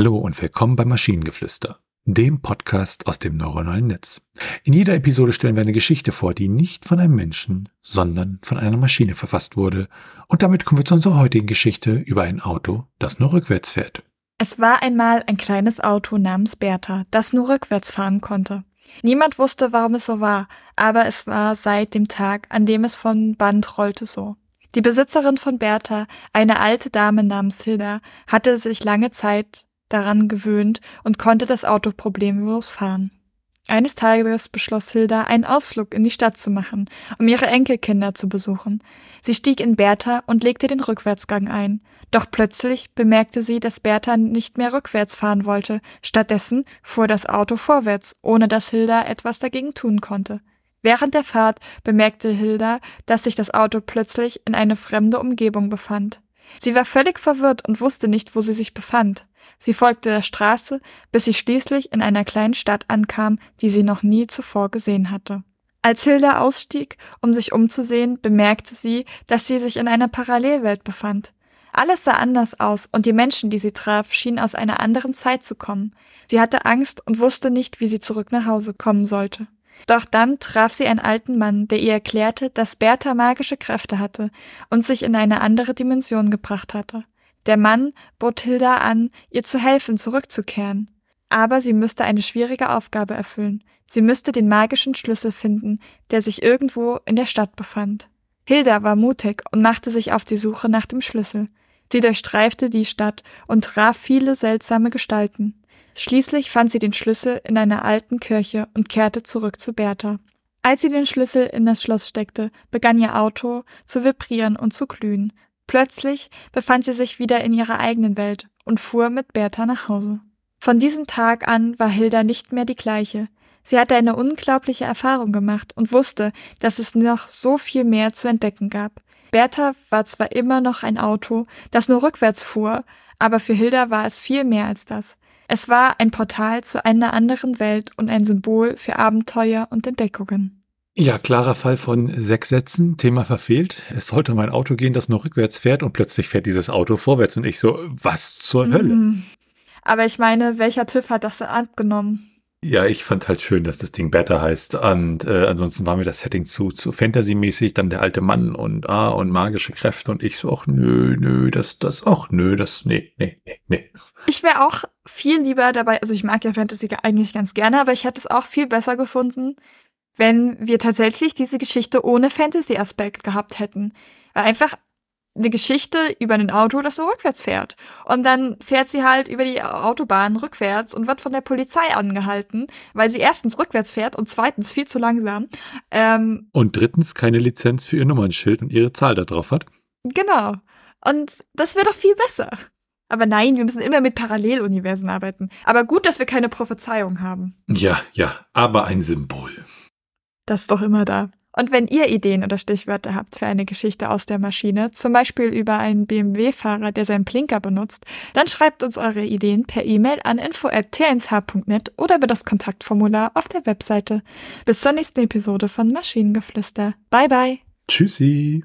Hallo und willkommen bei Maschinengeflüster, dem Podcast aus dem neuronalen Netz. In jeder Episode stellen wir eine Geschichte vor, die nicht von einem Menschen, sondern von einer Maschine verfasst wurde. Und damit kommen wir zu unserer heutigen Geschichte über ein Auto, das nur rückwärts fährt. Es war einmal ein kleines Auto namens Bertha, das nur rückwärts fahren konnte. Niemand wusste, warum es so war, aber es war seit dem Tag, an dem es von Band rollte, so. Die Besitzerin von Bertha, eine alte Dame namens Hilda, hatte sich lange Zeit daran gewöhnt und konnte das Auto problemlos fahren. Eines Tages beschloss Hilda, einen Ausflug in die Stadt zu machen, um ihre Enkelkinder zu besuchen. Sie stieg in Bertha und legte den Rückwärtsgang ein. Doch plötzlich bemerkte sie, dass Bertha nicht mehr rückwärts fahren wollte. Stattdessen fuhr das Auto vorwärts, ohne dass Hilda etwas dagegen tun konnte. Während der Fahrt bemerkte Hilda, dass sich das Auto plötzlich in eine fremde Umgebung befand. Sie war völlig verwirrt und wusste nicht, wo sie sich befand. Sie folgte der Straße, bis sie schließlich in einer kleinen Stadt ankam, die sie noch nie zuvor gesehen hatte. Als Hilda ausstieg, um sich umzusehen, bemerkte sie, dass sie sich in einer Parallelwelt befand. Alles sah anders aus und die Menschen, die sie traf, schienen aus einer anderen Zeit zu kommen. Sie hatte Angst und wusste nicht, wie sie zurück nach Hause kommen sollte. Doch dann traf sie einen alten Mann, der ihr erklärte, dass Bertha magische Kräfte hatte und sich in eine andere Dimension gebracht hatte. Der Mann bot Hilda an, ihr zu helfen, zurückzukehren. Aber sie müsste eine schwierige Aufgabe erfüllen. Sie müsste den magischen Schlüssel finden, der sich irgendwo in der Stadt befand. Hilda war mutig und machte sich auf die Suche nach dem Schlüssel. Sie durchstreifte die Stadt und traf viele seltsame Gestalten. Schließlich fand sie den Schlüssel in einer alten Kirche und kehrte zurück zu Bertha. Als sie den Schlüssel in das Schloss steckte, begann ihr Auto zu vibrieren und zu glühen, Plötzlich befand sie sich wieder in ihrer eigenen Welt und fuhr mit Bertha nach Hause. Von diesem Tag an war Hilda nicht mehr die gleiche. Sie hatte eine unglaubliche Erfahrung gemacht und wusste, dass es noch so viel mehr zu entdecken gab. Bertha war zwar immer noch ein Auto, das nur rückwärts fuhr, aber für Hilda war es viel mehr als das. Es war ein Portal zu einer anderen Welt und ein Symbol für Abenteuer und Entdeckungen. Ja, klarer Fall von sechs Sätzen. Thema verfehlt. Es sollte mein Auto gehen, das nur rückwärts fährt und plötzlich fährt dieses Auto vorwärts und ich so, was zur mhm. Hölle? Aber ich meine, welcher TÜV hat das abgenommen? Ja, ich fand halt schön, dass das Ding Better heißt. Und äh, ansonsten war mir das Setting zu, zu Fantasy-mäßig, dann der alte Mann und ah, und magische Kräfte und ich so, ach nö, nö, das, das, ach nö, das, nee, nee, nee, nee. Ich wäre auch viel lieber dabei, also ich mag ja Fantasy eigentlich ganz gerne, aber ich hätte es auch viel besser gefunden, wenn wir tatsächlich diese Geschichte ohne Fantasy-Aspekt gehabt hätten. Einfach eine Geschichte über ein Auto, das so rückwärts fährt. Und dann fährt sie halt über die Autobahn rückwärts und wird von der Polizei angehalten, weil sie erstens rückwärts fährt und zweitens viel zu langsam. Ähm, und drittens keine Lizenz für ihr Nummernschild und ihre Zahl da drauf hat. Genau. Und das wäre doch viel besser. Aber nein, wir müssen immer mit Paralleluniversen arbeiten. Aber gut, dass wir keine Prophezeiung haben. Ja, ja, aber ein Symbol. Das ist doch immer da. Und wenn ihr Ideen oder Stichwörter habt für eine Geschichte aus der Maschine, zum Beispiel über einen BMW-Fahrer, der seinen Blinker benutzt, dann schreibt uns eure Ideen per E-Mail an info.tnsh.net oder über das Kontaktformular auf der Webseite. Bis zur nächsten Episode von Maschinengeflüster. Bye bye. Tschüssi.